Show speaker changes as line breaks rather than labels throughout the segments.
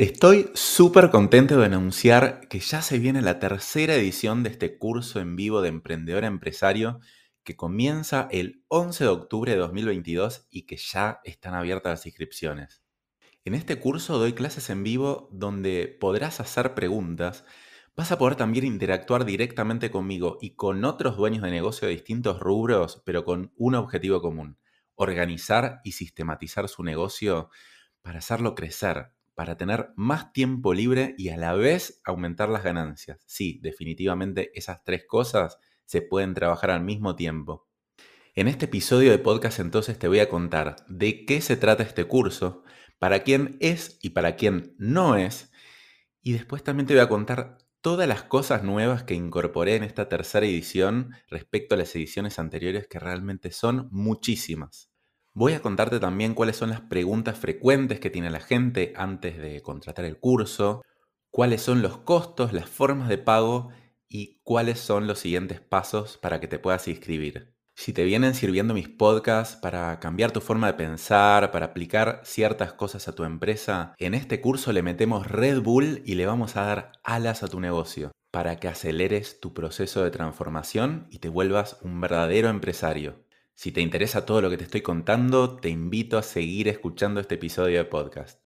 Estoy súper contento de anunciar que ya se viene la tercera edición de este curso en vivo de emprendedor empresario que comienza el 11 de octubre de 2022 y que ya están abiertas las inscripciones. En este curso doy clases en vivo donde podrás hacer preguntas, vas a poder también interactuar directamente conmigo y con otros dueños de negocio de distintos rubros, pero con un objetivo común, organizar y sistematizar su negocio para hacerlo crecer, para tener más tiempo libre y a la vez aumentar las ganancias. Sí, definitivamente esas tres cosas se pueden trabajar al mismo tiempo. En este episodio de podcast entonces te voy a contar de qué se trata este curso, para quién es y para quién no es, y después también te voy a contar todas las cosas nuevas que incorporé en esta tercera edición respecto a las ediciones anteriores que realmente son muchísimas. Voy a contarte también cuáles son las preguntas frecuentes que tiene la gente antes de contratar el curso, cuáles son los costos, las formas de pago y cuáles son los siguientes pasos para que te puedas inscribir. Si te vienen sirviendo mis podcasts para cambiar tu forma de pensar, para aplicar ciertas cosas a tu empresa, en este curso le metemos Red Bull y le vamos a dar alas a tu negocio para que aceleres tu proceso de transformación y te vuelvas un verdadero empresario. Si te interesa todo lo que te estoy contando, te invito a seguir escuchando este episodio de podcast.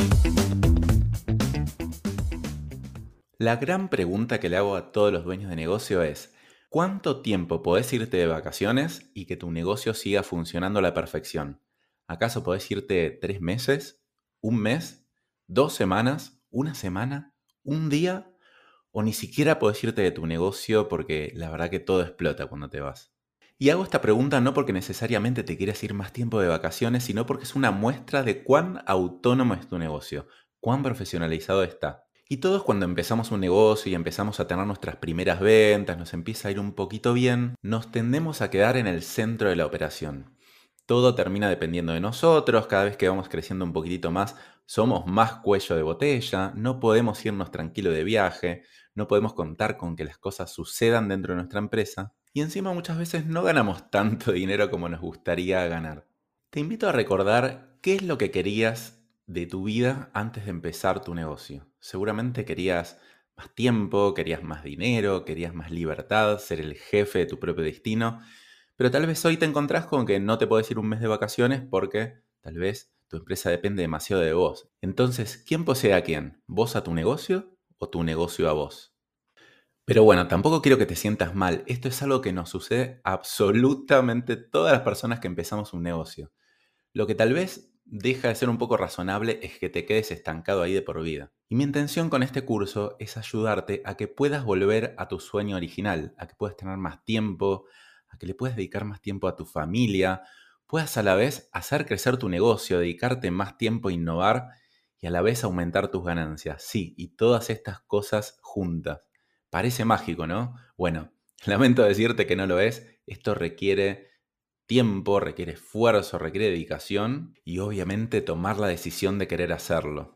La gran pregunta que le hago a todos los dueños de negocio es, ¿cuánto tiempo podés irte de vacaciones y que tu negocio siga funcionando a la perfección? ¿Acaso podés irte tres meses, un mes, dos semanas, una semana, un día o ni siquiera puedes irte de tu negocio porque la verdad que todo explota cuando te vas. Y hago esta pregunta no porque necesariamente te quieras ir más tiempo de vacaciones, sino porque es una muestra de cuán autónomo es tu negocio, cuán profesionalizado está. Y todos cuando empezamos un negocio y empezamos a tener nuestras primeras ventas, nos empieza a ir un poquito bien, nos tendemos a quedar en el centro de la operación. Todo termina dependiendo de nosotros, cada vez que vamos creciendo un poquitito más, somos más cuello de botella, no podemos irnos tranquilo de viaje, no podemos contar con que las cosas sucedan dentro de nuestra empresa y encima muchas veces no ganamos tanto dinero como nos gustaría ganar. Te invito a recordar qué es lo que querías de tu vida antes de empezar tu negocio. Seguramente querías más tiempo, querías más dinero, querías más libertad, ser el jefe de tu propio destino, pero tal vez hoy te encontrás con que no te puedes ir un mes de vacaciones porque tal vez tu empresa depende demasiado de vos. Entonces, ¿quién posee a quién? ¿Vos a tu negocio o tu negocio a vos. Pero bueno, tampoco quiero que te sientas mal. Esto es algo que nos sucede absolutamente todas las personas que empezamos un negocio. Lo que tal vez deja de ser un poco razonable es que te quedes estancado ahí de por vida. Y mi intención con este curso es ayudarte a que puedas volver a tu sueño original, a que puedas tener más tiempo, a que le puedas dedicar más tiempo a tu familia, puedas a la vez hacer crecer tu negocio, dedicarte más tiempo a innovar y a la vez aumentar tus ganancias. Sí, y todas estas cosas juntas. Parece mágico, ¿no? Bueno, lamento decirte que no lo es. Esto requiere tiempo, requiere esfuerzo, requiere dedicación y obviamente tomar la decisión de querer hacerlo.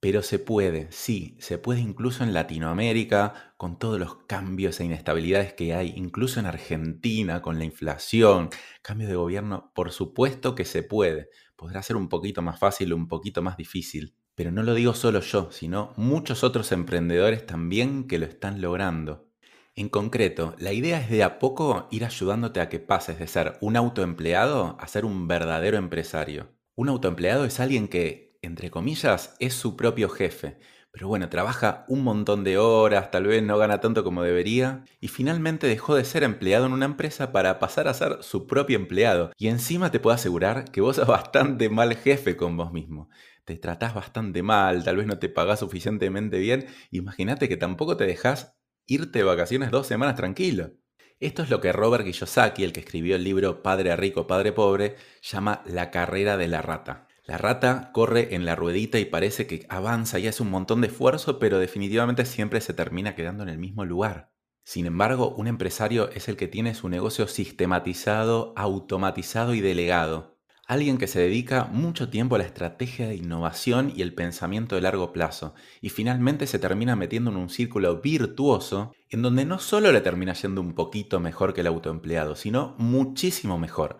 Pero se puede, sí, se puede incluso en Latinoamérica, con todos los cambios e inestabilidades que hay, incluso en Argentina, con la inflación, cambios de gobierno, por supuesto que se puede. Podrá ser un poquito más fácil un poquito más difícil, pero no lo digo solo yo, sino muchos otros emprendedores también que lo están logrando. En concreto, la idea es de a poco ir ayudándote a que pases de ser un autoempleado a ser un verdadero empresario. Un autoempleado es alguien que, entre comillas, es su propio jefe, pero bueno, trabaja un montón de horas, tal vez no gana tanto como debería, y finalmente dejó de ser empleado en una empresa para pasar a ser su propio empleado. Y encima te puedo asegurar que vos sos bastante mal jefe con vos mismo te tratás bastante mal, tal vez no te pagás suficientemente bien, imagínate que tampoco te dejas irte de vacaciones dos semanas tranquilo. Esto es lo que Robert Kiyosaki, el que escribió el libro Padre Rico, Padre Pobre, llama la carrera de la rata. La rata corre en la ruedita y parece que avanza y hace un montón de esfuerzo, pero definitivamente siempre se termina quedando en el mismo lugar. Sin embargo, un empresario es el que tiene su negocio sistematizado, automatizado y delegado. Alguien que se dedica mucho tiempo a la estrategia de innovación y el pensamiento de largo plazo, y finalmente se termina metiendo en un círculo virtuoso en donde no solo le termina yendo un poquito mejor que el autoempleado, sino muchísimo mejor,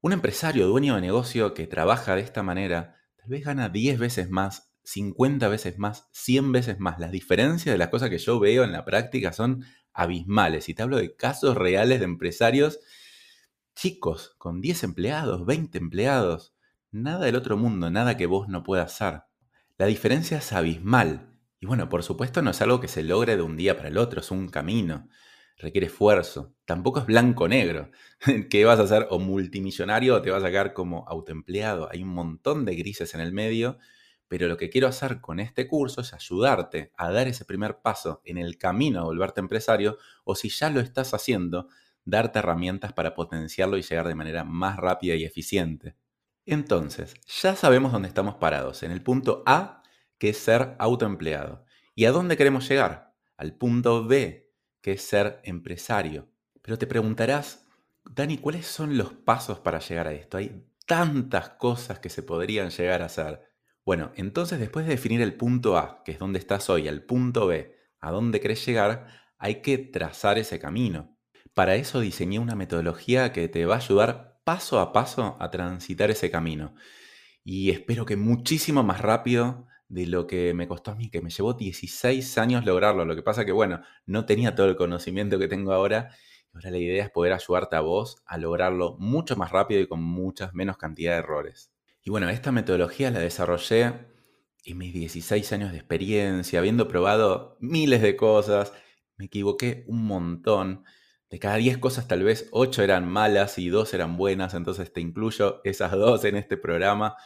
un empresario, dueño de negocio que trabaja de esta manera, tal vez gana 10 veces más, 50 veces más, 100 veces más. Las diferencias de las cosas que yo veo en la práctica son abismales. Y te hablo de casos reales de empresarios chicos, con 10 empleados, 20 empleados. Nada del otro mundo, nada que vos no puedas hacer. La diferencia es abismal. Y bueno, por supuesto no es algo que se logre de un día para el otro, es un camino requiere esfuerzo. Tampoco es blanco-negro, que vas a ser o multimillonario o te vas a sacar como autoempleado. Hay un montón de grises en el medio, pero lo que quiero hacer con este curso es ayudarte a dar ese primer paso en el camino a volverte empresario, o si ya lo estás haciendo, darte herramientas para potenciarlo y llegar de manera más rápida y eficiente. Entonces, ya sabemos dónde estamos parados, en el punto A, que es ser autoempleado. ¿Y a dónde queremos llegar? Al punto B, que es ser empresario. Pero te preguntarás, Dani, ¿cuáles son los pasos para llegar a esto? Hay tantas cosas que se podrían llegar a hacer. Bueno, entonces después de definir el punto A, que es donde estás hoy, al punto B, a dónde querés llegar, hay que trazar ese camino. Para eso diseñé una metodología que te va a ayudar paso a paso a transitar ese camino. Y espero que muchísimo más rápido de lo que me costó a mí, que me llevó 16 años lograrlo. Lo que pasa que, bueno, no tenía todo el conocimiento que tengo ahora. Ahora la idea es poder ayudarte a vos a lograrlo mucho más rápido y con muchas menos cantidad de errores. Y bueno, esta metodología la desarrollé en mis 16 años de experiencia, habiendo probado miles de cosas. Me equivoqué un montón. De cada 10 cosas tal vez 8 eran malas y 2 eran buenas, entonces te incluyo esas dos en este programa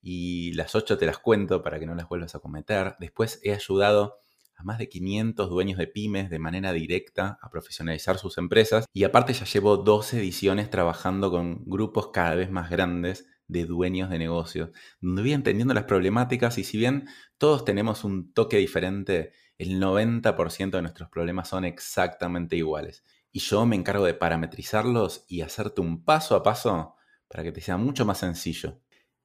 y las ocho te las cuento para que no las vuelvas a cometer. Después he ayudado a más de 500 dueños de pymes de manera directa a profesionalizar sus empresas y aparte ya llevo 12 ediciones trabajando con grupos cada vez más grandes de dueños de negocios, donde voy entendiendo las problemáticas y si bien todos tenemos un toque diferente, el 90% de nuestros problemas son exactamente iguales. Y yo me encargo de parametrizarlos y hacerte un paso a paso para que te sea mucho más sencillo.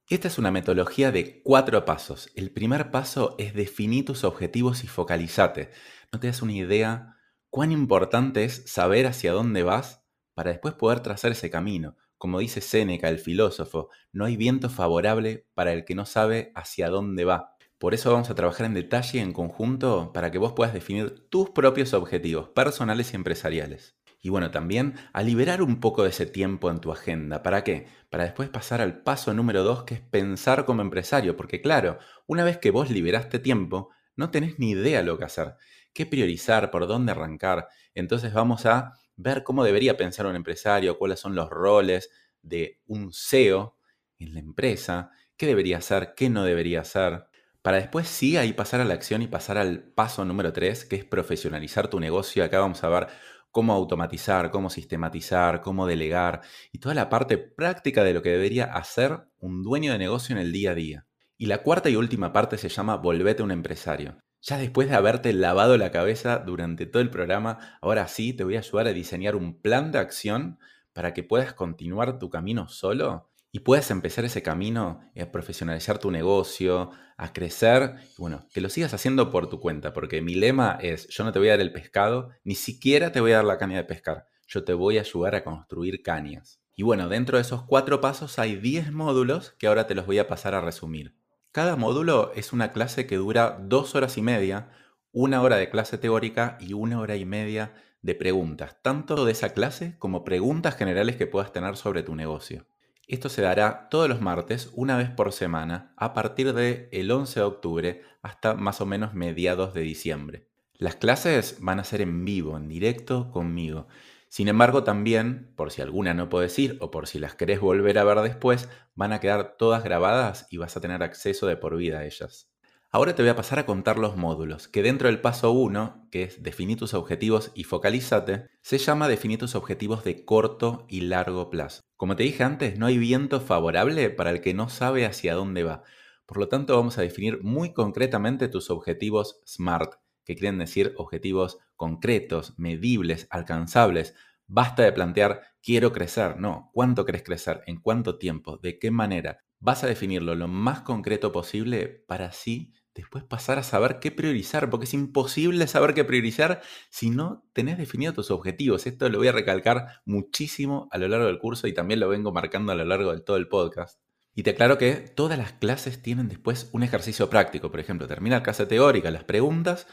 Esta es una metodología de cuatro pasos. El primer paso es definir tus objetivos y focalizate. No te das una idea cuán importante es saber hacia dónde vas para después poder trazar ese camino. Como dice Séneca, el filósofo, no hay viento favorable para el que no sabe hacia dónde va. Por eso vamos a trabajar en detalle y en conjunto para que vos puedas definir tus propios objetivos personales y empresariales. Y bueno, también a liberar un poco de ese tiempo en tu agenda. ¿Para qué? Para después pasar al paso número dos, que es pensar como empresario. Porque claro, una vez que vos liberaste tiempo, no tenés ni idea lo que hacer, qué priorizar, por dónde arrancar. Entonces vamos a ver cómo debería pensar un empresario, cuáles son los roles de un CEO en la empresa, qué debería hacer, qué no debería hacer. Para después sí ahí pasar a la acción y pasar al paso número tres, que es profesionalizar tu negocio. Acá vamos a ver cómo automatizar, cómo sistematizar, cómo delegar y toda la parte práctica de lo que debería hacer un dueño de negocio en el día a día. Y la cuarta y última parte se llama Volvete un empresario. Ya después de haberte lavado la cabeza durante todo el programa, ahora sí te voy a ayudar a diseñar un plan de acción para que puedas continuar tu camino solo y puedas empezar ese camino a profesionalizar tu negocio, a crecer, bueno, que lo sigas haciendo por tu cuenta, porque mi lema es, yo no te voy a dar el pescado, ni siquiera te voy a dar la caña de pescar, yo te voy a ayudar a construir cañas. Y bueno, dentro de esos cuatro pasos hay 10 módulos que ahora te los voy a pasar a resumir. Cada módulo es una clase que dura dos horas y media, una hora de clase teórica y una hora y media de preguntas, tanto de esa clase como preguntas generales que puedas tener sobre tu negocio. Esto se dará todos los martes, una vez por semana, a partir del el 11 de octubre hasta más o menos mediados de diciembre. Las clases van a ser en vivo, en directo conmigo. Sin embargo, también, por si alguna no puedes ir o por si las querés volver a ver después, van a quedar todas grabadas y vas a tener acceso de por vida a ellas. Ahora te voy a pasar a contar los módulos, que dentro del paso 1, que es definir tus objetivos y focalízate, se llama definir tus objetivos de corto y largo plazo. Como te dije antes, no hay viento favorable para el que no sabe hacia dónde va. Por lo tanto, vamos a definir muy concretamente tus objetivos SMART, que quieren decir objetivos concretos, medibles, alcanzables. Basta de plantear quiero crecer, no, ¿cuánto querés crecer? ¿En cuánto tiempo? ¿De qué manera? Vas a definirlo lo más concreto posible para así después pasar a saber qué priorizar, porque es imposible saber qué priorizar si no tenés definido tus objetivos. Esto lo voy a recalcar muchísimo a lo largo del curso y también lo vengo marcando a lo largo de todo el podcast. Y te aclaro que todas las clases tienen después un ejercicio práctico. Por ejemplo, termina la clase teórica, las preguntas,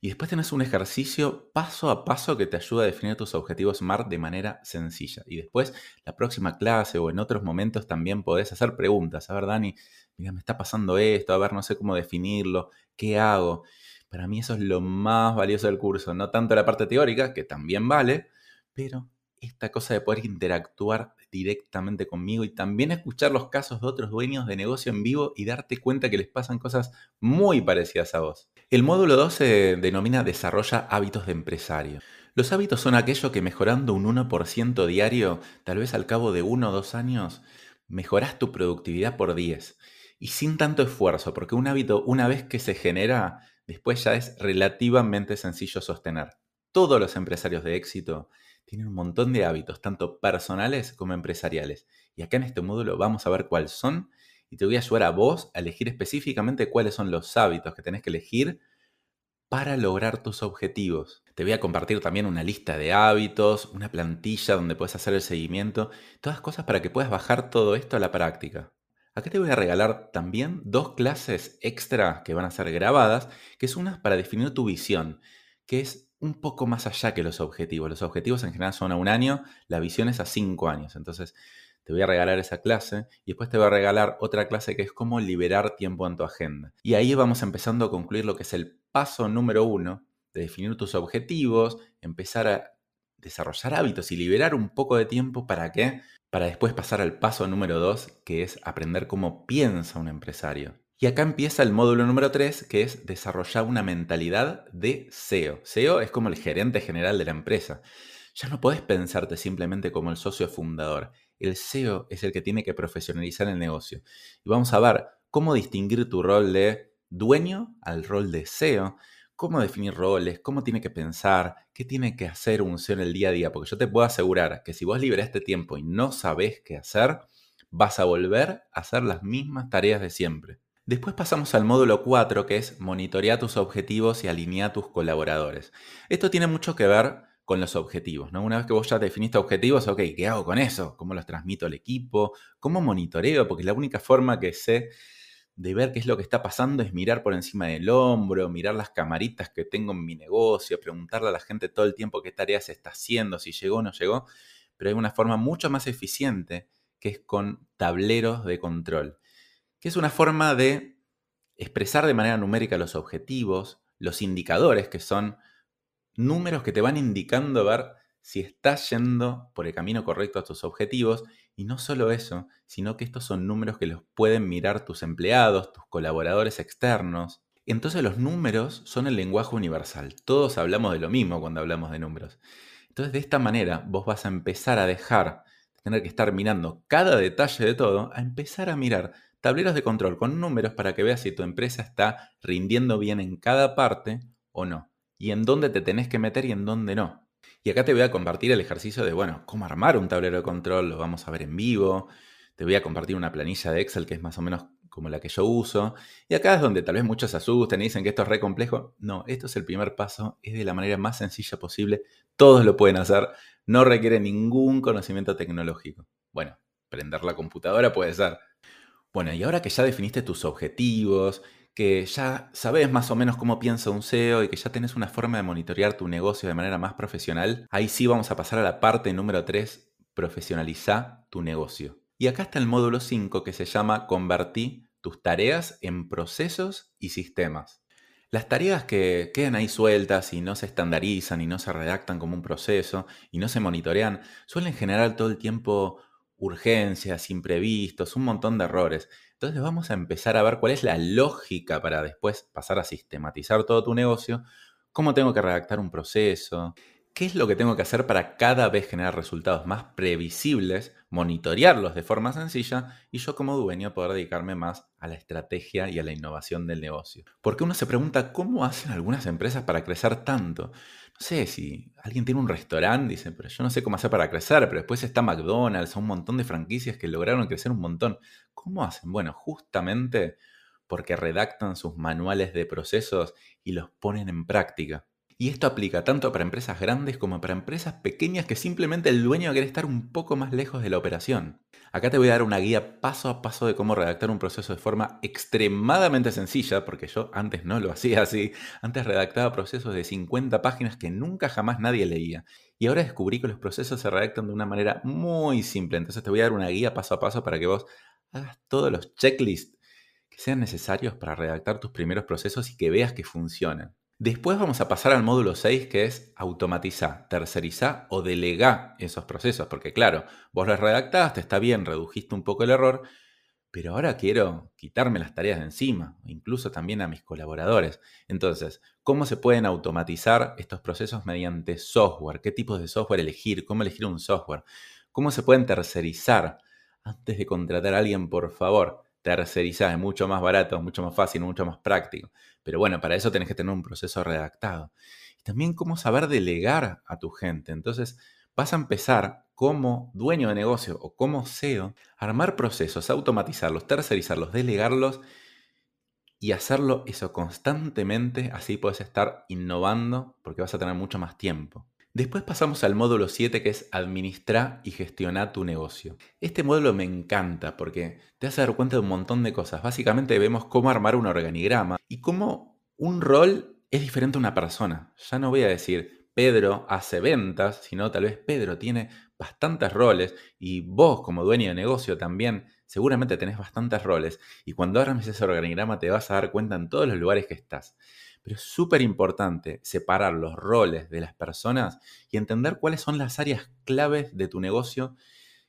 y después tenés un ejercicio paso a paso que te ayuda a definir tus objetivos SMART de manera sencilla. Y después, la próxima clase o en otros momentos también podés hacer preguntas. A ver, Dani, mira, me está pasando esto, a ver, no sé cómo definirlo, ¿qué hago? Para mí eso es lo más valioso del curso, no tanto la parte teórica, que también vale, pero esta cosa de poder interactuar directamente conmigo y también escuchar los casos de otros dueños de negocio en vivo y darte cuenta que les pasan cosas muy parecidas a vos. El módulo 2 se denomina Desarrolla hábitos de empresario. Los hábitos son aquello que mejorando un 1% diario, tal vez al cabo de uno o dos años, mejoras tu productividad por 10 y sin tanto esfuerzo, porque un hábito una vez que se genera, después ya es relativamente sencillo sostener. Todos los empresarios de éxito tienen un montón de hábitos, tanto personales como empresariales. Y acá en este módulo vamos a ver cuáles son y te voy a ayudar a vos a elegir específicamente cuáles son los hábitos que tenés que elegir para lograr tus objetivos. Te voy a compartir también una lista de hábitos, una plantilla donde puedes hacer el seguimiento, todas cosas para que puedas bajar todo esto a la práctica. Acá te voy a regalar también dos clases extra que van a ser grabadas, que es una para definir tu visión, que es un poco más allá que los objetivos. Los objetivos en general son a un año, la visión es a cinco años. Entonces, te voy a regalar esa clase y después te voy a regalar otra clase que es cómo liberar tiempo en tu agenda. Y ahí vamos empezando a concluir lo que es el paso número uno de definir tus objetivos, empezar a desarrollar hábitos y liberar un poco de tiempo para qué? para después pasar al paso número 2, que es aprender cómo piensa un empresario. Y acá empieza el módulo número 3, que es desarrollar una mentalidad de SEO. SEO es como el gerente general de la empresa. Ya no podés pensarte simplemente como el socio fundador. El SEO es el que tiene que profesionalizar el negocio. Y vamos a ver cómo distinguir tu rol de dueño al rol de SEO cómo definir roles, cómo tiene que pensar, qué tiene que hacer un CEO en el día a día, porque yo te puedo asegurar que si vos liberaste tiempo y no sabés qué hacer, vas a volver a hacer las mismas tareas de siempre. Después pasamos al módulo 4, que es monitorear tus objetivos y alinear tus colaboradores. Esto tiene mucho que ver con los objetivos, ¿no? Una vez que vos ya definiste objetivos, ok, ¿qué hago con eso? ¿Cómo los transmito al equipo? ¿Cómo monitoreo? Porque la única forma que sé de ver qué es lo que está pasando es mirar por encima del hombro, mirar las camaritas que tengo en mi negocio, preguntarle a la gente todo el tiempo qué tareas está haciendo, si llegó o no llegó, pero hay una forma mucho más eficiente que es con tableros de control, que es una forma de expresar de manera numérica los objetivos, los indicadores, que son números que te van indicando ver si estás yendo por el camino correcto a tus objetivos y no solo eso, sino que estos son números que los pueden mirar tus empleados, tus colaboradores externos. Entonces los números son el lenguaje universal. Todos hablamos de lo mismo cuando hablamos de números. Entonces de esta manera vos vas a empezar a dejar de tener que estar mirando cada detalle de todo, a empezar a mirar tableros de control con números para que veas si tu empresa está rindiendo bien en cada parte o no. Y en dónde te tenés que meter y en dónde no. Y acá te voy a compartir el ejercicio de, bueno, cómo armar un tablero de control, lo vamos a ver en vivo. Te voy a compartir una planilla de Excel que es más o menos como la que yo uso. Y acá es donde tal vez muchos asusten y dicen que esto es re complejo. No, esto es el primer paso, es de la manera más sencilla posible. Todos lo pueden hacer, no requiere ningún conocimiento tecnológico. Bueno, prender la computadora puede ser. Bueno, y ahora que ya definiste tus objetivos, que ya sabes más o menos cómo piensa un SEO y que ya tenés una forma de monitorear tu negocio de manera más profesional, ahí sí vamos a pasar a la parte número 3, profesionaliza tu negocio. Y acá está el módulo 5 que se llama Convertí tus tareas en procesos y sistemas. Las tareas que quedan ahí sueltas y no se estandarizan y no se redactan como un proceso y no se monitorean, suelen generar todo el tiempo urgencias, imprevistos, un montón de errores. Entonces vamos a empezar a ver cuál es la lógica para después pasar a sistematizar todo tu negocio, cómo tengo que redactar un proceso, ¿Qué es lo que tengo que hacer para cada vez generar resultados más previsibles, monitorearlos de forma sencilla y yo como dueño poder dedicarme más a la estrategia y a la innovación del negocio? Porque uno se pregunta cómo hacen algunas empresas para crecer tanto. No sé si alguien tiene un restaurante, dice, pero yo no sé cómo hacer para crecer, pero después está McDonald's, un montón de franquicias que lograron crecer un montón. ¿Cómo hacen? Bueno, justamente porque redactan sus manuales de procesos y los ponen en práctica. Y esto aplica tanto para empresas grandes como para empresas pequeñas que simplemente el dueño quiere estar un poco más lejos de la operación. Acá te voy a dar una guía paso a paso de cómo redactar un proceso de forma extremadamente sencilla, porque yo antes no lo hacía así. Antes redactaba procesos de 50 páginas que nunca jamás nadie leía. Y ahora descubrí que los procesos se redactan de una manera muy simple. Entonces te voy a dar una guía paso a paso para que vos hagas todos los checklists que sean necesarios para redactar tus primeros procesos y que veas que funcionan. Después vamos a pasar al módulo 6 que es automatizar, tercerizar o delegar esos procesos. Porque claro, vos los redactaste, está bien, redujiste un poco el error, pero ahora quiero quitarme las tareas de encima, incluso también a mis colaboradores. Entonces, ¿cómo se pueden automatizar estos procesos mediante software? ¿Qué tipos de software elegir? ¿Cómo elegir un software? ¿Cómo se pueden tercerizar? Antes de contratar a alguien, por favor, tercerizar, es mucho más barato, mucho más fácil, mucho más práctico. Pero bueno, para eso tenés que tener un proceso redactado. Y también cómo saber delegar a tu gente. Entonces, vas a empezar como dueño de negocio o como CEO, a armar procesos, automatizarlos, tercerizarlos, delegarlos y hacerlo eso constantemente. Así puedes estar innovando porque vas a tener mucho más tiempo. Después pasamos al módulo 7 que es administrar y gestionar tu negocio. Este módulo me encanta porque te hace dar cuenta de un montón de cosas. Básicamente vemos cómo armar un organigrama y cómo un rol es diferente a una persona. Ya no voy a decir Pedro hace ventas, sino tal vez Pedro tiene bastantes roles y vos como dueño de negocio también seguramente tenés bastantes roles y cuando armes ese organigrama te vas a dar cuenta en todos los lugares que estás. Pero es súper importante separar los roles de las personas y entender cuáles son las áreas claves de tu negocio.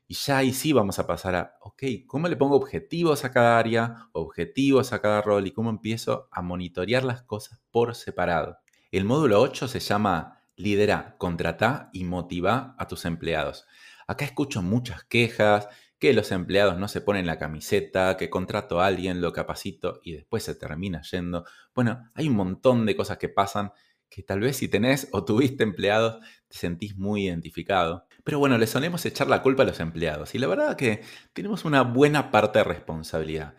Y ya ahí sí vamos a pasar a, ok, ¿cómo le pongo objetivos a cada área, objetivos a cada rol y cómo empiezo a monitorear las cosas por separado? El módulo 8 se llama Lidera, contrata y motiva a tus empleados. Acá escucho muchas quejas, que los empleados no se ponen la camiseta, que contrato a alguien, lo capacito y después se termina yendo. Bueno, hay un montón de cosas que pasan que tal vez si tenés o tuviste empleados te sentís muy identificado. Pero bueno, le solemos echar la culpa a los empleados y la verdad que tenemos una buena parte de responsabilidad.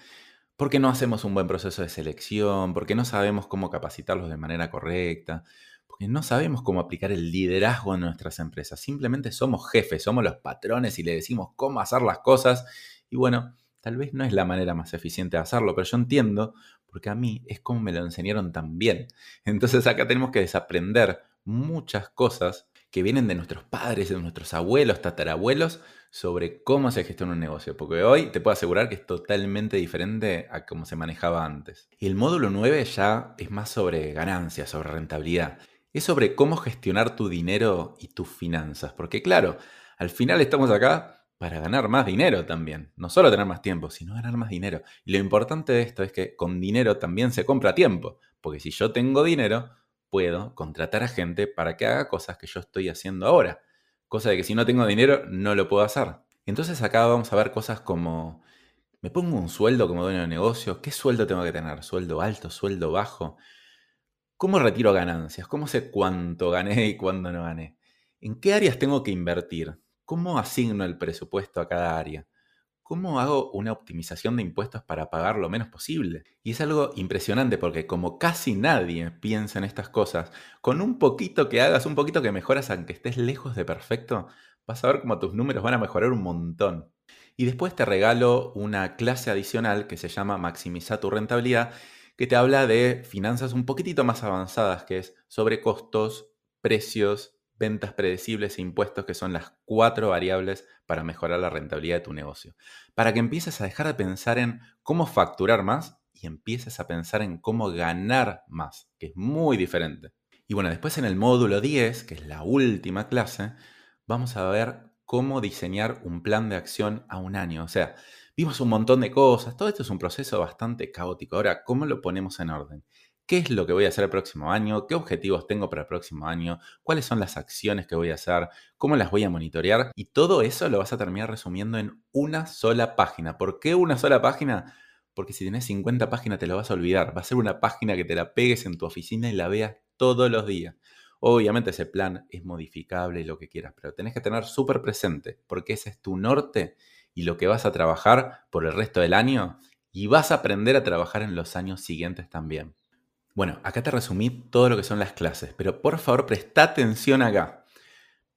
Porque no hacemos un buen proceso de selección, porque no sabemos cómo capacitarlos de manera correcta, no sabemos cómo aplicar el liderazgo en nuestras empresas. Simplemente somos jefes, somos los patrones y le decimos cómo hacer las cosas. Y bueno, tal vez no es la manera más eficiente de hacerlo, pero yo entiendo porque a mí es como me lo enseñaron también. Entonces acá tenemos que desaprender muchas cosas que vienen de nuestros padres, de nuestros abuelos, tatarabuelos, sobre cómo se gestiona un negocio. Porque hoy te puedo asegurar que es totalmente diferente a cómo se manejaba antes. Y el módulo 9 ya es más sobre ganancias, sobre rentabilidad es sobre cómo gestionar tu dinero y tus finanzas. Porque claro, al final estamos acá para ganar más dinero también. No solo tener más tiempo, sino ganar más dinero. Y lo importante de esto es que con dinero también se compra tiempo. Porque si yo tengo dinero, puedo contratar a gente para que haga cosas que yo estoy haciendo ahora. Cosa de que si no tengo dinero, no lo puedo hacer. Entonces acá vamos a ver cosas como, ¿me pongo un sueldo como dueño de negocio? ¿Qué sueldo tengo que tener? ¿Sueldo alto? ¿Sueldo bajo? ¿Cómo retiro ganancias? ¿Cómo sé cuánto gané y cuándo no gané? ¿En qué áreas tengo que invertir? ¿Cómo asigno el presupuesto a cada área? ¿Cómo hago una optimización de impuestos para pagar lo menos posible? Y es algo impresionante porque como casi nadie piensa en estas cosas, con un poquito que hagas, un poquito que mejoras, aunque estés lejos de perfecto, vas a ver cómo tus números van a mejorar un montón. Y después te regalo una clase adicional que se llama Maximiza tu rentabilidad, que te habla de finanzas un poquitito más avanzadas, que es sobre costos, precios, ventas predecibles e impuestos, que son las cuatro variables para mejorar la rentabilidad de tu negocio. Para que empieces a dejar de pensar en cómo facturar más y empieces a pensar en cómo ganar más, que es muy diferente. Y bueno, después en el módulo 10, que es la última clase, vamos a ver cómo diseñar un plan de acción a un año. O sea, vimos un montón de cosas, todo esto es un proceso bastante caótico. Ahora, ¿cómo lo ponemos en orden? ¿Qué es lo que voy a hacer el próximo año? ¿Qué objetivos tengo para el próximo año? ¿Cuáles son las acciones que voy a hacer? ¿Cómo las voy a monitorear? Y todo eso lo vas a terminar resumiendo en una sola página. ¿Por qué una sola página? Porque si tienes 50 páginas te lo vas a olvidar. Va a ser una página que te la pegues en tu oficina y la veas todos los días. Obviamente ese plan es modificable lo que quieras, pero tenés que tener súper presente, porque ese es tu norte y lo que vas a trabajar por el resto del año y vas a aprender a trabajar en los años siguientes también. Bueno, acá te resumí todo lo que son las clases, pero por favor presta atención acá.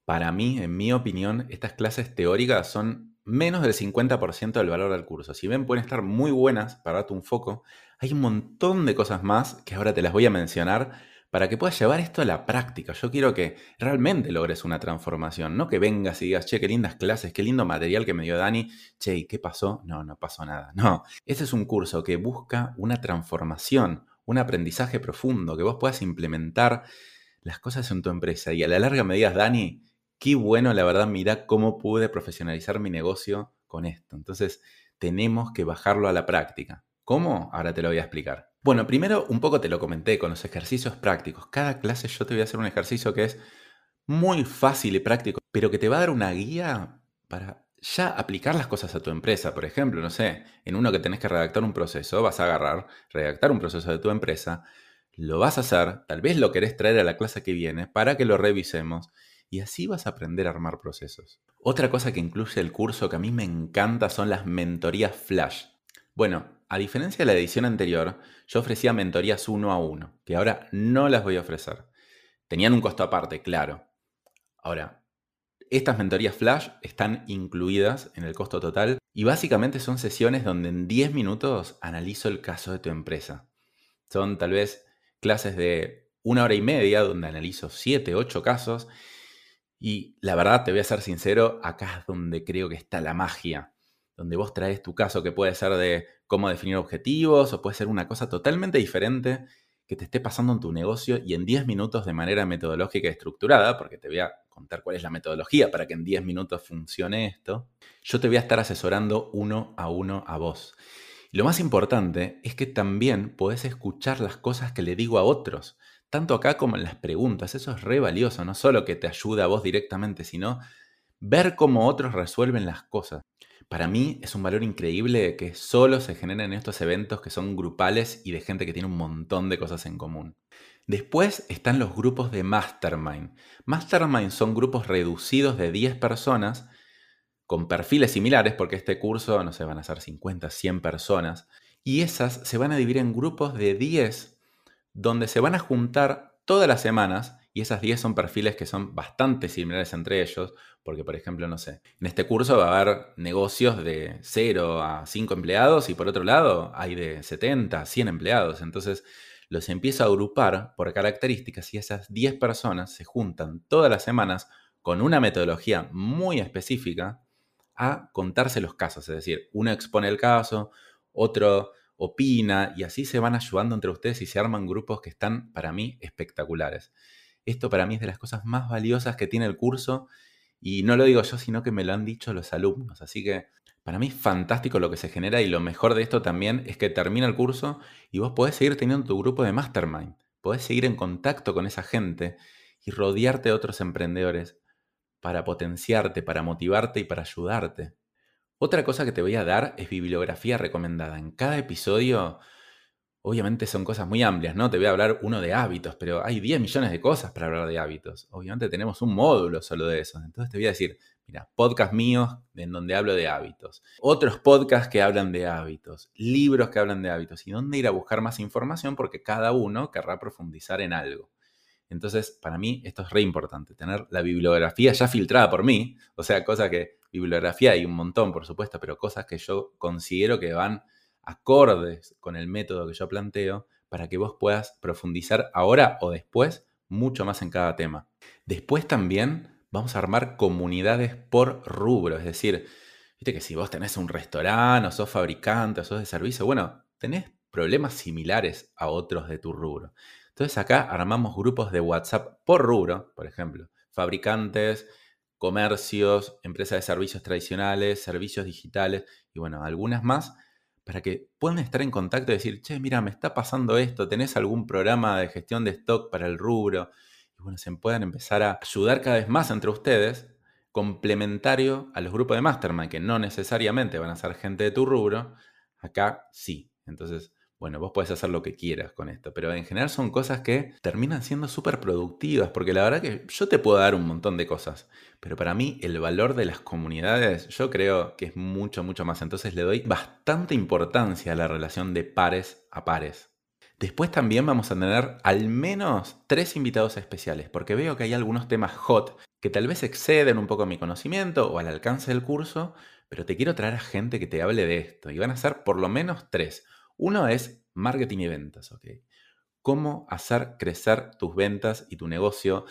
Para mí, en mi opinión, estas clases teóricas son menos del 50% del valor del curso. Si bien pueden estar muy buenas para darte un foco, hay un montón de cosas más que ahora te las voy a mencionar para que puedas llevar esto a la práctica. Yo quiero que realmente logres una transformación, no que vengas y digas, che, qué lindas clases, qué lindo material que me dio Dani, che, ¿y qué pasó? No, no pasó nada. No, este es un curso que busca una transformación, un aprendizaje profundo, que vos puedas implementar las cosas en tu empresa y a la larga me digas, Dani, qué bueno, la verdad, mira cómo pude profesionalizar mi negocio con esto. Entonces, tenemos que bajarlo a la práctica. ¿Cómo? Ahora te lo voy a explicar. Bueno, primero un poco te lo comenté con los ejercicios prácticos. Cada clase yo te voy a hacer un ejercicio que es muy fácil y práctico, pero que te va a dar una guía para ya aplicar las cosas a tu empresa. Por ejemplo, no sé, en uno que tenés que redactar un proceso, vas a agarrar, redactar un proceso de tu empresa, lo vas a hacer, tal vez lo querés traer a la clase que viene para que lo revisemos y así vas a aprender a armar procesos. Otra cosa que incluye el curso que a mí me encanta son las mentorías flash. Bueno, a diferencia de la edición anterior, yo ofrecía mentorías uno a uno, que ahora no las voy a ofrecer. Tenían un costo aparte, claro. Ahora, estas mentorías flash están incluidas en el costo total y básicamente son sesiones donde en 10 minutos analizo el caso de tu empresa. Son tal vez clases de una hora y media donde analizo 7, 8 casos y la verdad te voy a ser sincero, acá es donde creo que está la magia, donde vos traes tu caso que puede ser de cómo definir objetivos o puede ser una cosa totalmente diferente que te esté pasando en tu negocio y en 10 minutos de manera metodológica y estructurada, porque te voy a contar cuál es la metodología para que en 10 minutos funcione esto, yo te voy a estar asesorando uno a uno a vos. Y lo más importante es que también podés escuchar las cosas que le digo a otros, tanto acá como en las preguntas. Eso es re valioso, no solo que te ayuda a vos directamente, sino ver cómo otros resuelven las cosas. Para mí es un valor increíble que solo se generen estos eventos que son grupales y de gente que tiene un montón de cosas en común. Después están los grupos de mastermind. Mastermind son grupos reducidos de 10 personas con perfiles similares, porque este curso, no se van a hacer 50, 100 personas, y esas se van a dividir en grupos de 10, donde se van a juntar todas las semanas, y esas 10 son perfiles que son bastante similares entre ellos, porque por ejemplo, no sé, en este curso va a haber negocios de 0 a 5 empleados, y por otro lado hay de 70 a 100 empleados, entonces los empiezo a agrupar por características y esas 10 personas se juntan todas las semanas con una metodología muy específica a contarse los casos. Es decir, uno expone el caso, otro opina y así se van ayudando entre ustedes y se arman grupos que están para mí espectaculares. Esto para mí es de las cosas más valiosas que tiene el curso y no lo digo yo, sino que me lo han dicho los alumnos. Así que para mí es fantástico lo que se genera y lo mejor de esto también es que termina el curso y vos podés seguir teniendo tu grupo de mastermind. Podés seguir en contacto con esa gente y rodearte de otros emprendedores para potenciarte, para motivarte y para ayudarte. Otra cosa que te voy a dar es bibliografía recomendada. En cada episodio, obviamente son cosas muy amplias, ¿no? Te voy a hablar uno de hábitos, pero hay 10 millones de cosas para hablar de hábitos. Obviamente tenemos un módulo solo de eso. Entonces te voy a decir, Mira, podcast míos en donde hablo de hábitos, otros podcasts que hablan de hábitos, libros que hablan de hábitos y dónde ir a buscar más información porque cada uno querrá profundizar en algo. Entonces, para mí esto es re importante, tener la bibliografía ya filtrada por mí, o sea, cosas que, bibliografía hay un montón, por supuesto, pero cosas que yo considero que van acordes con el método que yo planteo para que vos puedas profundizar ahora o después mucho más en cada tema. Después también vamos a armar comunidades por rubro. Es decir, viste que si vos tenés un restaurante o sos fabricante o sos de servicio, bueno, tenés problemas similares a otros de tu rubro. Entonces acá armamos grupos de WhatsApp por rubro, por ejemplo, fabricantes comercios, empresas de servicios tradicionales, servicios digitales y bueno, algunas más para que puedan estar en contacto y decir, che, mira, me está pasando esto, ¿tenés algún programa de gestión de stock para el rubro? Y bueno, se puedan empezar a ayudar cada vez más entre ustedes, complementario a los grupos de Mastermind, que no necesariamente van a ser gente de tu rubro, acá sí. Entonces, bueno, vos puedes hacer lo que quieras con esto, pero en general son cosas que terminan siendo súper productivas, porque la verdad que yo te puedo dar un montón de cosas, pero para mí el valor de las comunidades yo creo que es mucho, mucho más. Entonces le doy bastante importancia a la relación de pares a pares. Después también vamos a tener al menos tres invitados especiales, porque veo que hay algunos temas hot que tal vez exceden un poco mi conocimiento o al alcance del curso, pero te quiero traer a gente que te hable de esto, y van a ser por lo menos tres. Uno es marketing y ventas, ¿ok? Cómo hacer crecer tus ventas y tu negocio,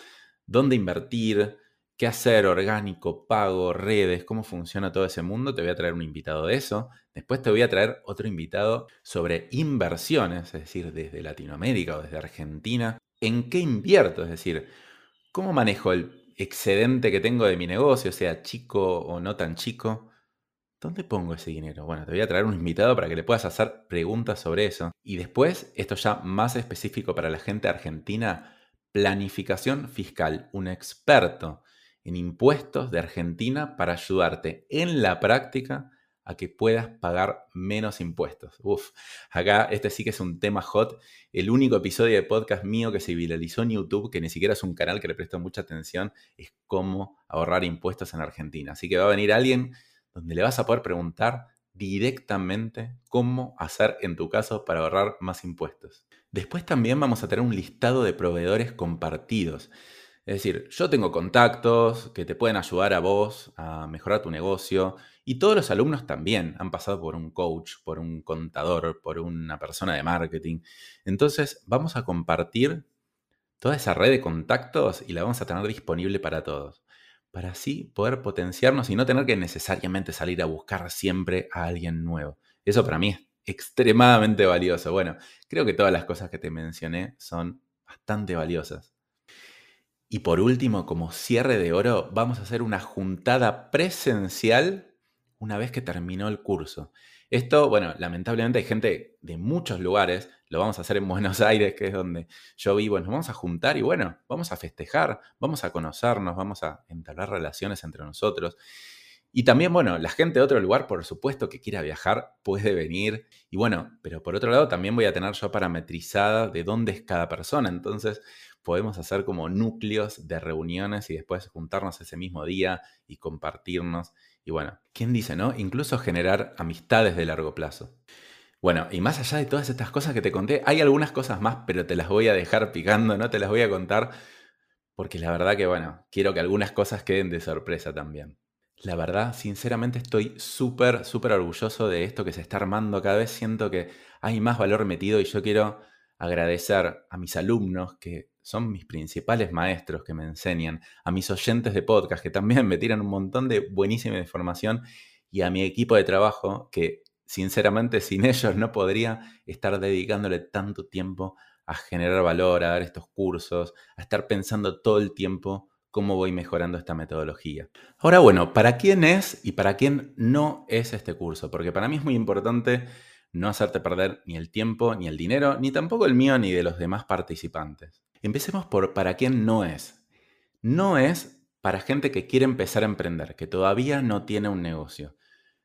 dónde invertir, qué hacer, orgánico, pago, redes, cómo funciona todo ese mundo. Te voy a traer un invitado de eso. Después te voy a traer otro invitado sobre inversiones, es decir, desde Latinoamérica o desde Argentina. ¿En qué invierto? Es decir, ¿cómo manejo el excedente que tengo de mi negocio, sea chico o no tan chico? ¿Dónde pongo ese dinero? Bueno, te voy a traer un invitado para que le puedas hacer preguntas sobre eso. Y después, esto ya más específico para la gente argentina, planificación fiscal, un experto en impuestos de Argentina para ayudarte en la práctica a que puedas pagar menos impuestos. Uf, acá este sí que es un tema hot. El único episodio de podcast mío que se viralizó en YouTube, que ni siquiera es un canal que le presto mucha atención, es cómo ahorrar impuestos en Argentina. Así que va a venir alguien donde le vas a poder preguntar directamente cómo hacer en tu caso para ahorrar más impuestos. Después también vamos a tener un listado de proveedores compartidos. Es decir, yo tengo contactos que te pueden ayudar a vos a mejorar tu negocio y todos los alumnos también han pasado por un coach, por un contador, por una persona de marketing. Entonces vamos a compartir toda esa red de contactos y la vamos a tener disponible para todos para así poder potenciarnos y no tener que necesariamente salir a buscar siempre a alguien nuevo. Eso para mí es extremadamente valioso. Bueno, creo que todas las cosas que te mencioné son bastante valiosas. Y por último, como cierre de oro, vamos a hacer una juntada presencial una vez que terminó el curso. Esto, bueno, lamentablemente hay gente de muchos lugares, lo vamos a hacer en Buenos Aires, que es donde yo vivo, nos vamos a juntar y bueno, vamos a festejar, vamos a conocernos, vamos a entablar relaciones entre nosotros. Y también, bueno, la gente de otro lugar, por supuesto, que quiera viajar, puede venir. Y bueno, pero por otro lado, también voy a tener yo parametrizada de dónde es cada persona. Entonces, podemos hacer como núcleos de reuniones y después juntarnos ese mismo día y compartirnos. Y bueno, ¿quién dice, no? Incluso generar amistades de largo plazo. Bueno, y más allá de todas estas cosas que te conté, hay algunas cosas más, pero te las voy a dejar picando, no te las voy a contar, porque la verdad que, bueno, quiero que algunas cosas queden de sorpresa también. La verdad, sinceramente estoy súper, súper orgulloso de esto que se está armando. Cada vez siento que hay más valor metido y yo quiero agradecer a mis alumnos que son mis principales maestros que me enseñan, a mis oyentes de podcast que también me tiran un montón de buenísima información y a mi equipo de trabajo que sinceramente sin ellos no podría estar dedicándole tanto tiempo a generar valor, a dar estos cursos, a estar pensando todo el tiempo cómo voy mejorando esta metodología. Ahora bueno, ¿para quién es y para quién no es este curso? Porque para mí es muy importante no hacerte perder ni el tiempo, ni el dinero, ni tampoco el mío, ni de los demás participantes. Empecemos por para quién no es. No es para gente que quiere empezar a emprender, que todavía no tiene un negocio.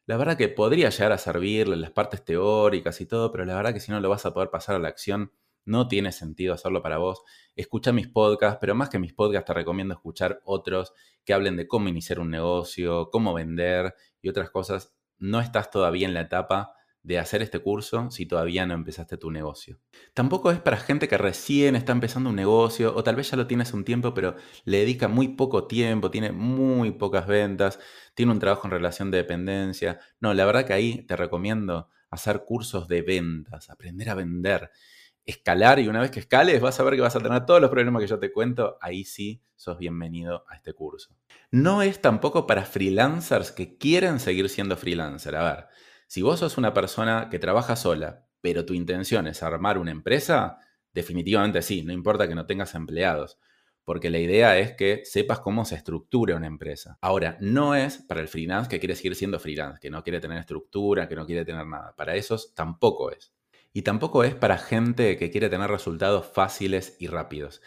La verdad que podría llegar a servirle las partes teóricas y todo, pero la verdad que si no lo vas a poder pasar a la acción, no tiene sentido hacerlo para vos. Escucha mis podcasts, pero más que mis podcasts te recomiendo escuchar otros que hablen de cómo iniciar un negocio, cómo vender y otras cosas. No estás todavía en la etapa de hacer este curso si todavía no empezaste tu negocio. Tampoco es para gente que recién está empezando un negocio o tal vez ya lo tienes un tiempo pero le dedica muy poco tiempo, tiene muy pocas ventas, tiene un trabajo en relación de dependencia. No, la verdad que ahí te recomiendo hacer cursos de ventas, aprender a vender, escalar y una vez que escales vas a ver que vas a tener todos los problemas que yo te cuento, ahí sí sos bienvenido a este curso. No es tampoco para freelancers que quieren seguir siendo freelancer. A ver, si vos sos una persona que trabaja sola, pero tu intención es armar una empresa, definitivamente sí, no importa que no tengas empleados. porque la idea es que sepas cómo se estructura una empresa. Ahora, no es para el freelance que quiere seguir siendo freelance, que no quiere tener estructura, que no quiere tener nada. Para esos tampoco es. Y tampoco es para gente que quiere tener resultados fáciles y rápidos.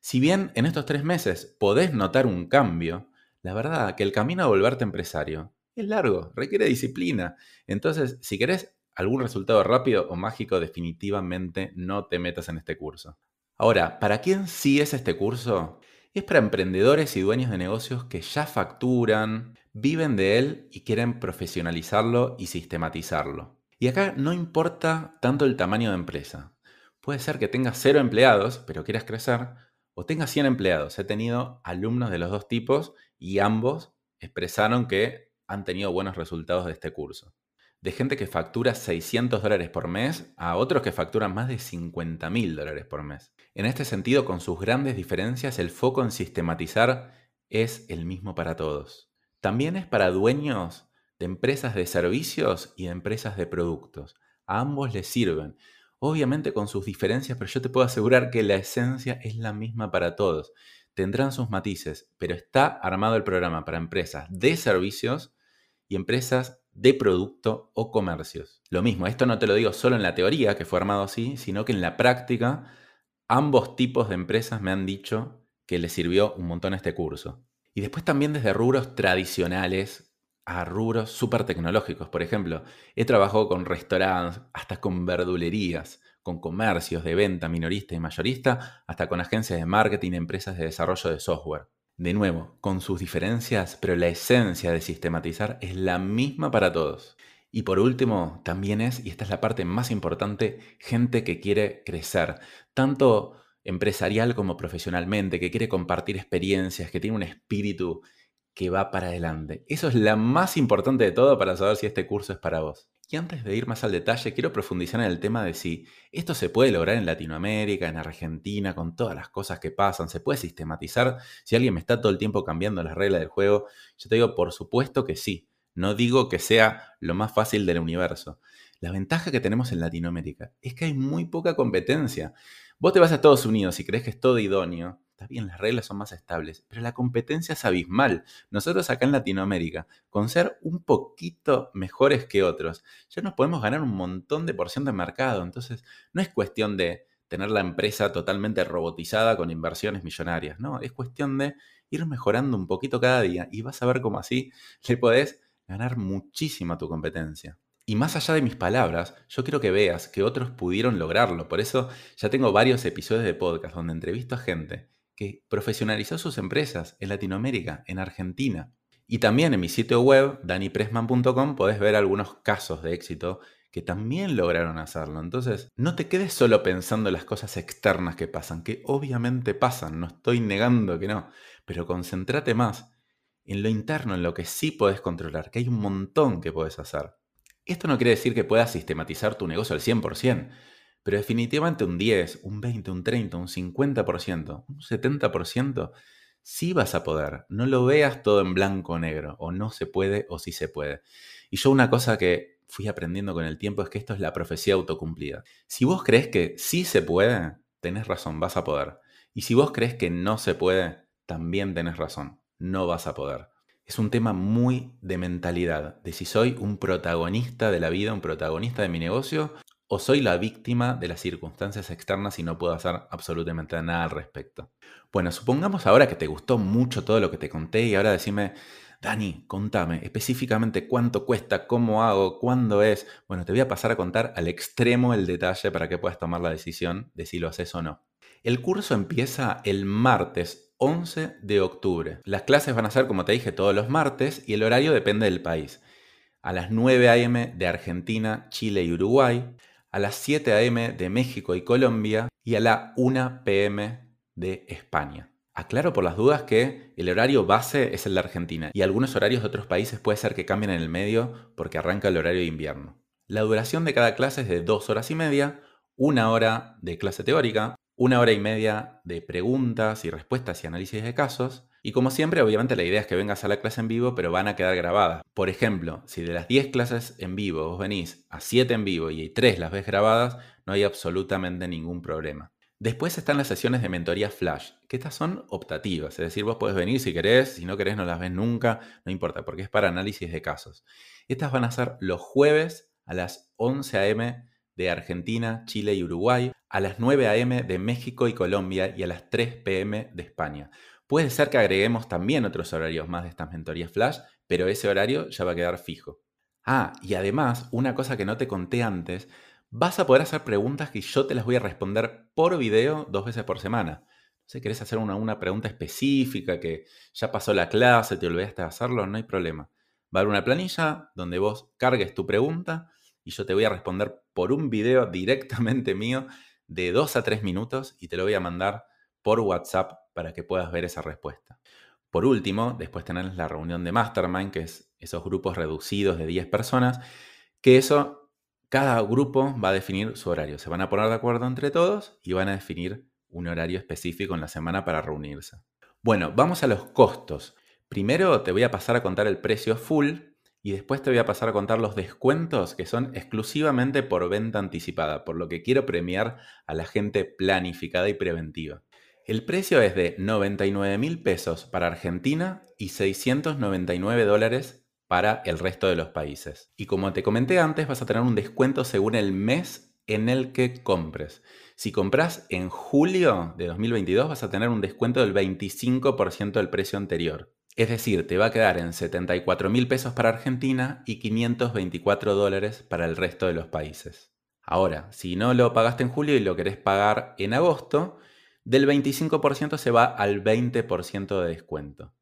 Si bien en estos tres meses podés notar un cambio, la verdad que el camino a volverte empresario es largo, requiere disciplina. Entonces, si querés algún resultado rápido o mágico, definitivamente no te metas en este curso. Ahora, ¿para quién sí es este curso? Es para emprendedores y dueños de negocios que ya facturan, viven de él y quieren profesionalizarlo y sistematizarlo. Y acá no importa tanto el tamaño de empresa. Puede ser que tengas cero empleados, pero quieras crecer, o tengas 100 empleados. He tenido alumnos de los dos tipos y ambos expresaron que han tenido buenos resultados de este curso de gente que factura 600 dólares por mes a otros que facturan más de 50 mil dólares por mes. En este sentido, con sus grandes diferencias, el foco en sistematizar es el mismo para todos. También es para dueños de empresas de servicios y de empresas de productos. A ambos les sirven. Obviamente con sus diferencias, pero yo te puedo asegurar que la esencia es la misma para todos. Tendrán sus matices, pero está armado el programa para empresas de servicios y empresas de producto o comercios. Lo mismo, esto no te lo digo solo en la teoría, que fue armado así, sino que en la práctica ambos tipos de empresas me han dicho que les sirvió un montón este curso. Y después también desde rubros tradicionales a rubros súper tecnológicos. Por ejemplo, he trabajado con restaurantes, hasta con verdulerías, con comercios de venta minorista y mayorista, hasta con agencias de marketing, empresas de desarrollo de software. De nuevo, con sus diferencias, pero la esencia de sistematizar es la misma para todos. Y por último, también es, y esta es la parte más importante, gente que quiere crecer, tanto empresarial como profesionalmente, que quiere compartir experiencias, que tiene un espíritu que va para adelante. Eso es la más importante de todo para saber si este curso es para vos. Y antes de ir más al detalle, quiero profundizar en el tema de si esto se puede lograr en Latinoamérica, en Argentina, con todas las cosas que pasan, se puede sistematizar. Si alguien me está todo el tiempo cambiando las reglas del juego, yo te digo, por supuesto que sí. No digo que sea lo más fácil del universo. La ventaja que tenemos en Latinoamérica es que hay muy poca competencia. Vos te vas a Estados Unidos y crees que es todo idóneo, Está bien, las reglas son más estables, pero la competencia es abismal. Nosotros acá en Latinoamérica, con ser un poquito mejores que otros, ya nos podemos ganar un montón de porción de mercado. Entonces, no es cuestión de tener la empresa totalmente robotizada con inversiones millonarias, no, es cuestión de ir mejorando un poquito cada día y vas a ver cómo así le podés ganar muchísimo a tu competencia. Y más allá de mis palabras, yo quiero que veas que otros pudieron lograrlo. Por eso ya tengo varios episodios de podcast donde entrevisto a gente que profesionalizó sus empresas en Latinoamérica, en Argentina. Y también en mi sitio web, danipressman.com, podés ver algunos casos de éxito que también lograron hacerlo. Entonces, no te quedes solo pensando en las cosas externas que pasan, que obviamente pasan, no estoy negando que no, pero concéntrate más en lo interno, en lo que sí podés controlar, que hay un montón que podés hacer. Esto no quiere decir que puedas sistematizar tu negocio al 100%, pero definitivamente un 10, un 20, un 30, un 50%, un 70%, sí vas a poder. No lo veas todo en blanco o negro, o no se puede o sí se puede. Y yo una cosa que fui aprendiendo con el tiempo es que esto es la profecía autocumplida. Si vos crees que sí se puede, tenés razón, vas a poder. Y si vos crees que no se puede, también tenés razón, no vas a poder. Es un tema muy de mentalidad, de si soy un protagonista de la vida, un protagonista de mi negocio, o soy la víctima de las circunstancias externas y no puedo hacer absolutamente nada al respecto. Bueno, supongamos ahora que te gustó mucho todo lo que te conté y ahora decime, Dani, contame específicamente cuánto cuesta, cómo hago, cuándo es. Bueno, te voy a pasar a contar al extremo el detalle para que puedas tomar la decisión de si lo haces o no. El curso empieza el martes 11 de octubre. Las clases van a ser, como te dije, todos los martes y el horario depende del país. A las 9 a.m. de Argentina, Chile y Uruguay, a las 7 a.m. de México y Colombia y a la 1 p.m. de España. Aclaro por las dudas que el horario base es el de Argentina y algunos horarios de otros países puede ser que cambien en el medio porque arranca el horario de invierno. La duración de cada clase es de 2 horas y media, una hora de clase teórica, una hora y media de preguntas y respuestas y análisis de casos y como siempre, obviamente la idea es que vengas a la clase en vivo, pero van a quedar grabadas. Por ejemplo, si de las 10 clases en vivo vos venís a 7 en vivo y 3 las ves grabadas, no hay absolutamente ningún problema. Después están las sesiones de mentoría flash, que estas son optativas, es decir, vos podés venir si querés, si no querés no las ves nunca, no importa, porque es para análisis de casos. Estas van a ser los jueves a las 11 a.m. de Argentina, Chile y Uruguay, a las 9 a.m. de México y Colombia y a las 3 p.m. de España. Puede ser que agreguemos también otros horarios más de estas mentorías flash, pero ese horario ya va a quedar fijo. Ah, y además, una cosa que no te conté antes, vas a poder hacer preguntas que yo te las voy a responder por video dos veces por semana. Si querés hacer una, una pregunta específica que ya pasó la clase, te olvidaste de hacerlo, no hay problema. Va a haber una planilla donde vos cargues tu pregunta y yo te voy a responder por un video directamente mío de dos a tres minutos y te lo voy a mandar por WhatsApp para que puedas ver esa respuesta. Por último, después tenés la reunión de Mastermind, que es esos grupos reducidos de 10 personas, que eso cada grupo va a definir su horario. Se van a poner de acuerdo entre todos y van a definir un horario específico en la semana para reunirse. Bueno, vamos a los costos. Primero te voy a pasar a contar el precio full y después te voy a pasar a contar los descuentos que son exclusivamente por venta anticipada, por lo que quiero premiar a la gente planificada y preventiva. El precio es de 99 mil pesos para Argentina y 699 dólares para el resto de los países. Y como te comenté antes, vas a tener un descuento según el mes en el que compres. Si compras en julio de 2022, vas a tener un descuento del 25% del precio anterior. Es decir, te va a quedar en 74 mil pesos para Argentina y 524 dólares para el resto de los países. Ahora, si no lo pagaste en julio y lo querés pagar en agosto, del 25% se va al 20% de descuento.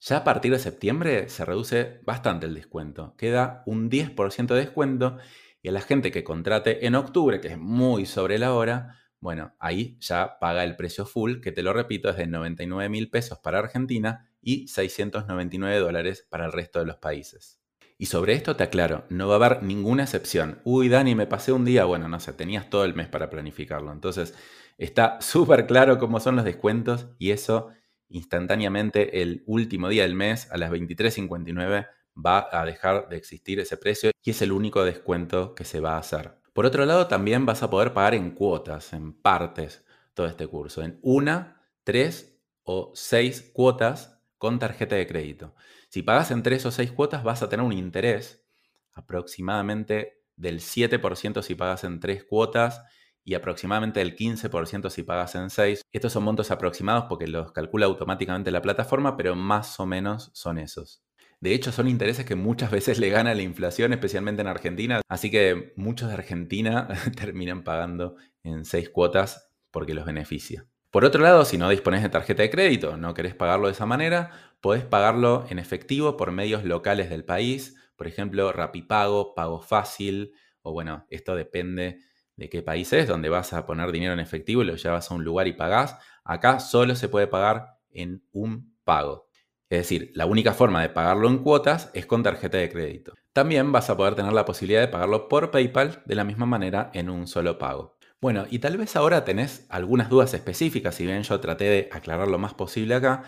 Ya a partir de septiembre se reduce bastante el descuento. Queda un 10% de descuento y a la gente que contrate en octubre, que es muy sobre la hora, bueno, ahí ya paga el precio full, que te lo repito, es de 99 mil pesos para Argentina y 699 dólares para el resto de los países. Y sobre esto te aclaro, no va a haber ninguna excepción. Uy, Dani, me pasé un día. Bueno, no sé, tenías todo el mes para planificarlo. Entonces, está súper claro cómo son los descuentos y eso instantáneamente el último día del mes a las 23.59 va a dejar de existir ese precio y es el único descuento que se va a hacer. Por otro lado, también vas a poder pagar en cuotas, en partes, todo este curso, en una, tres o seis cuotas con tarjeta de crédito. Si pagas en tres o seis cuotas, vas a tener un interés aproximadamente del 7% si pagas en tres cuotas y aproximadamente el 15% si pagas en 6. Estos son montos aproximados porque los calcula automáticamente la plataforma, pero más o menos son esos. De hecho, son intereses que muchas veces le gana la inflación, especialmente en Argentina, así que muchos de Argentina terminan pagando en 6 cuotas porque los beneficia. Por otro lado, si no dispones de tarjeta de crédito, no querés pagarlo de esa manera, podés pagarlo en efectivo por medios locales del país, por ejemplo, Rapipago, Pago Fácil, o bueno, esto depende de qué país es, donde vas a poner dinero en efectivo y lo llevas a un lugar y pagás. Acá solo se puede pagar en un pago. Es decir, la única forma de pagarlo en cuotas es con tarjeta de crédito. También vas a poder tener la posibilidad de pagarlo por PayPal de la misma manera en un solo pago. Bueno, y tal vez ahora tenés algunas dudas específicas, si bien yo traté de aclarar lo más posible acá.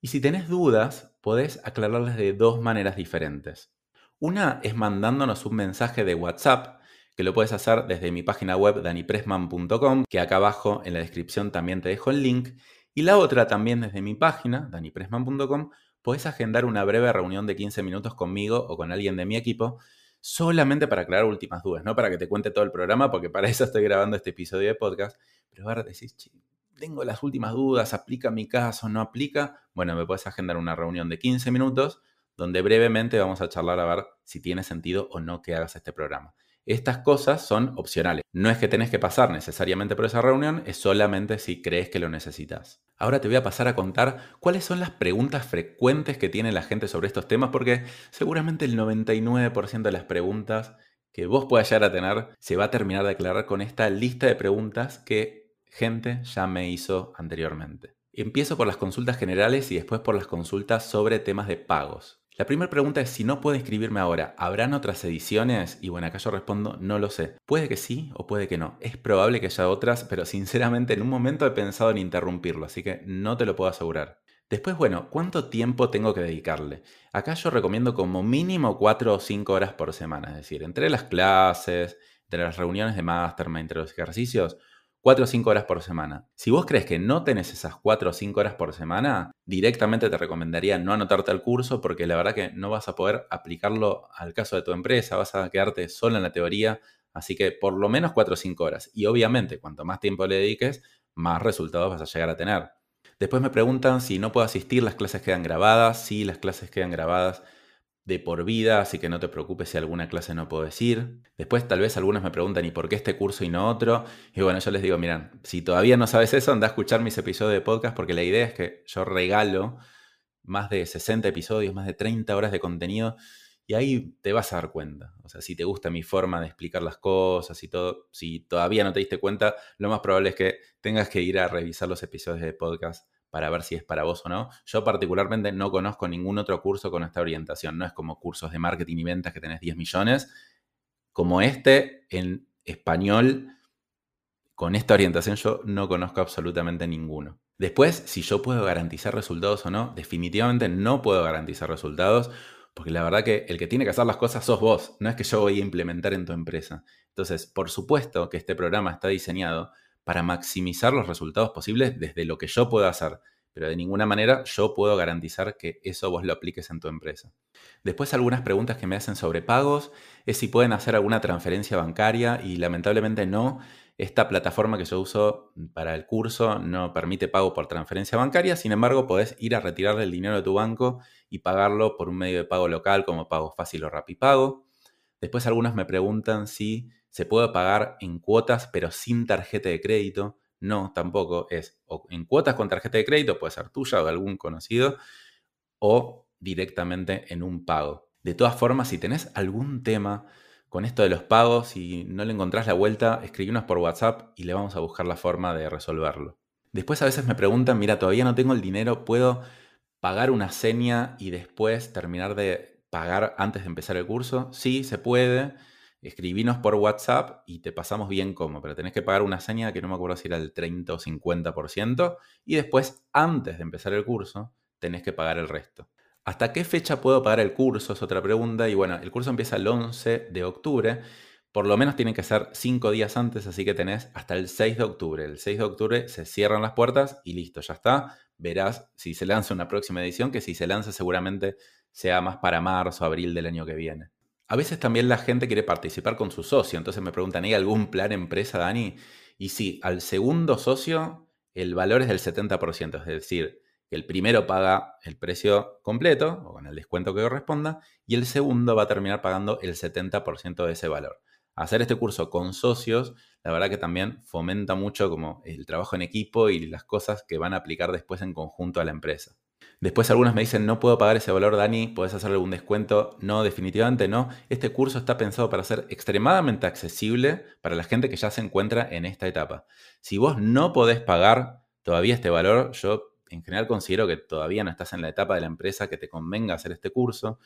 Y si tenés dudas, podés aclararlas de dos maneras diferentes. Una es mandándonos un mensaje de WhatsApp que lo puedes hacer desde mi página web danipresman.com, que acá abajo en la descripción también te dejo el link. Y la otra también desde mi página, danipresman.com, puedes agendar una breve reunión de 15 minutos conmigo o con alguien de mi equipo, solamente para aclarar últimas dudas, no para que te cuente todo el programa, porque para eso estoy grabando este episodio de podcast. Pero ahora decís, tengo las últimas dudas, ¿aplica mi caso? ¿No aplica? Bueno, me puedes agendar una reunión de 15 minutos donde brevemente vamos a charlar a ver si tiene sentido o no que hagas este programa. Estas cosas son opcionales. No es que tenés que pasar necesariamente por esa reunión, es solamente si crees que lo necesitas. Ahora te voy a pasar a contar cuáles son las preguntas frecuentes que tiene la gente sobre estos temas, porque seguramente el 99% de las preguntas que vos puedas llegar a tener se va a terminar de aclarar con esta lista de preguntas que gente ya me hizo anteriormente. Empiezo por las consultas generales y después por las consultas sobre temas de pagos. La primera pregunta es si no puedo inscribirme ahora, ¿habrán otras ediciones? Y bueno, acá yo respondo, no lo sé. Puede que sí o puede que no. Es probable que haya otras, pero sinceramente en un momento he pensado en interrumpirlo, así que no te lo puedo asegurar. Después, bueno, ¿cuánto tiempo tengo que dedicarle? Acá yo recomiendo como mínimo 4 o 5 horas por semana, es decir, entre las clases, entre las reuniones de mastermind, entre los ejercicios, 4 o 5 horas por semana. Si vos crees que no tenés esas 4 o 5 horas por semana, directamente te recomendaría no anotarte al curso porque la verdad que no vas a poder aplicarlo al caso de tu empresa, vas a quedarte solo en la teoría, así que por lo menos 4 o 5 horas. Y obviamente, cuanto más tiempo le dediques, más resultados vas a llegar a tener. Después me preguntan si no puedo asistir, las clases quedan grabadas. Sí, las clases quedan grabadas de por vida, así que no te preocupes si alguna clase no puedo decir. Después tal vez algunos me preguntan, ¿y por qué este curso y no otro? Y bueno, yo les digo, miran, si todavía no sabes eso, anda a escuchar mis episodios de podcast porque la idea es que yo regalo más de 60 episodios, más de 30 horas de contenido y ahí te vas a dar cuenta. O sea, si te gusta mi forma de explicar las cosas y todo, si todavía no te diste cuenta, lo más probable es que tengas que ir a revisar los episodios de podcast para ver si es para vos o no. Yo particularmente no conozco ningún otro curso con esta orientación. No es como cursos de marketing y ventas que tenés 10 millones. Como este, en español, con esta orientación yo no conozco absolutamente ninguno. Después, si yo puedo garantizar resultados o no, definitivamente no puedo garantizar resultados porque la verdad que el que tiene que hacer las cosas sos vos, no es que yo voy a implementar en tu empresa. Entonces, por supuesto que este programa está diseñado para maximizar los resultados posibles desde lo que yo puedo hacer, pero de ninguna manera yo puedo garantizar que eso vos lo apliques en tu empresa. Después algunas preguntas que me hacen sobre pagos es si pueden hacer alguna transferencia bancaria y lamentablemente no. Esta plataforma que yo uso para el curso no permite pago por transferencia bancaria, sin embargo podés ir a retirar el dinero de tu banco y pagarlo por un medio de pago local como Pago Fácil o Rapipago. Después algunos me preguntan si se puede pagar en cuotas pero sin tarjeta de crédito. No, tampoco es o en cuotas con tarjeta de crédito, puede ser tuya o de algún conocido, o directamente en un pago. De todas formas, si tenés algún tema con esto de los pagos y no le encontrás la vuelta, escribinos por WhatsApp y le vamos a buscar la forma de resolverlo. Después a veces me preguntan, mira, todavía no tengo el dinero, ¿puedo pagar una seña y después terminar de pagar antes de empezar el curso? Sí, se puede escribinos por WhatsApp y te pasamos bien cómo, pero tenés que pagar una seña que no me acuerdo si era el 30 o 50% y después, antes de empezar el curso, tenés que pagar el resto. ¿Hasta qué fecha puedo pagar el curso? Es otra pregunta. Y bueno, el curso empieza el 11 de octubre. Por lo menos tienen que ser 5 días antes, así que tenés hasta el 6 de octubre. El 6 de octubre se cierran las puertas y listo, ya está. Verás si se lanza una próxima edición, que si se lanza seguramente sea más para marzo, abril del año que viene. A veces también la gente quiere participar con su socio, entonces me preguntan, ¿hay algún plan empresa, Dani? Y sí, al segundo socio el valor es del 70%, es decir, que el primero paga el precio completo o con el descuento que corresponda y el segundo va a terminar pagando el 70% de ese valor. Hacer este curso con socios, la verdad que también fomenta mucho como el trabajo en equipo y las cosas que van a aplicar después en conjunto a la empresa. Después algunos me dicen, no puedo pagar ese valor, Dani, ¿puedes hacerle algún descuento? No, definitivamente no. Este curso está pensado para ser extremadamente accesible para la gente que ya se encuentra en esta etapa. Si vos no podés pagar todavía este valor, yo en general considero que todavía no estás en la etapa de la empresa que te convenga hacer este curso.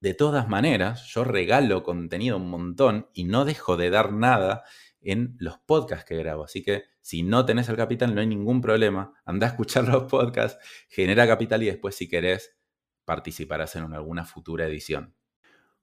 De todas maneras, yo regalo contenido un montón y no dejo de dar nada en los podcasts que grabo. Así que si no tenés el capital, no hay ningún problema. Anda a escuchar los podcasts, genera capital y después, si querés, participarás en alguna futura edición.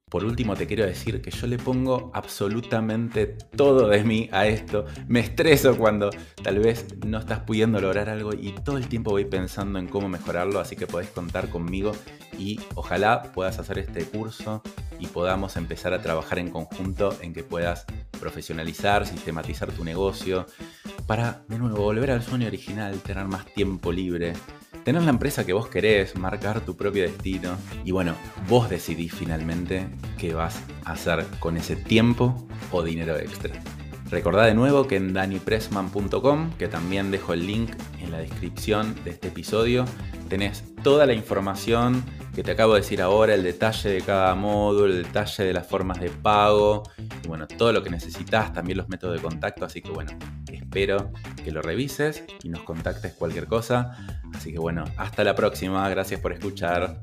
Por último, te quiero decir que yo le pongo absolutamente todo de mí a esto. Me estreso cuando tal vez no estás pudiendo lograr algo y todo el tiempo voy pensando en cómo mejorarlo, así que podés contar conmigo y ojalá puedas hacer este curso y podamos empezar a trabajar en conjunto en que puedas profesionalizar, sistematizar tu negocio para, de nuevo, volver al sueño original, tener más tiempo libre, tener la empresa que vos querés, marcar tu propio destino y bueno, vos decidís finalmente qué vas a hacer con ese tiempo o dinero extra. Recordá de nuevo que en danipressman.com, que también dejo el link en la descripción de este episodio, tenés toda la información que te acabo de decir ahora, el detalle de cada módulo, el detalle de las formas de pago, y bueno, todo lo que necesitas, también los métodos de contacto, así que bueno, espero que lo revises y nos contactes cualquier cosa. Así que bueno, hasta la próxima, gracias por escuchar.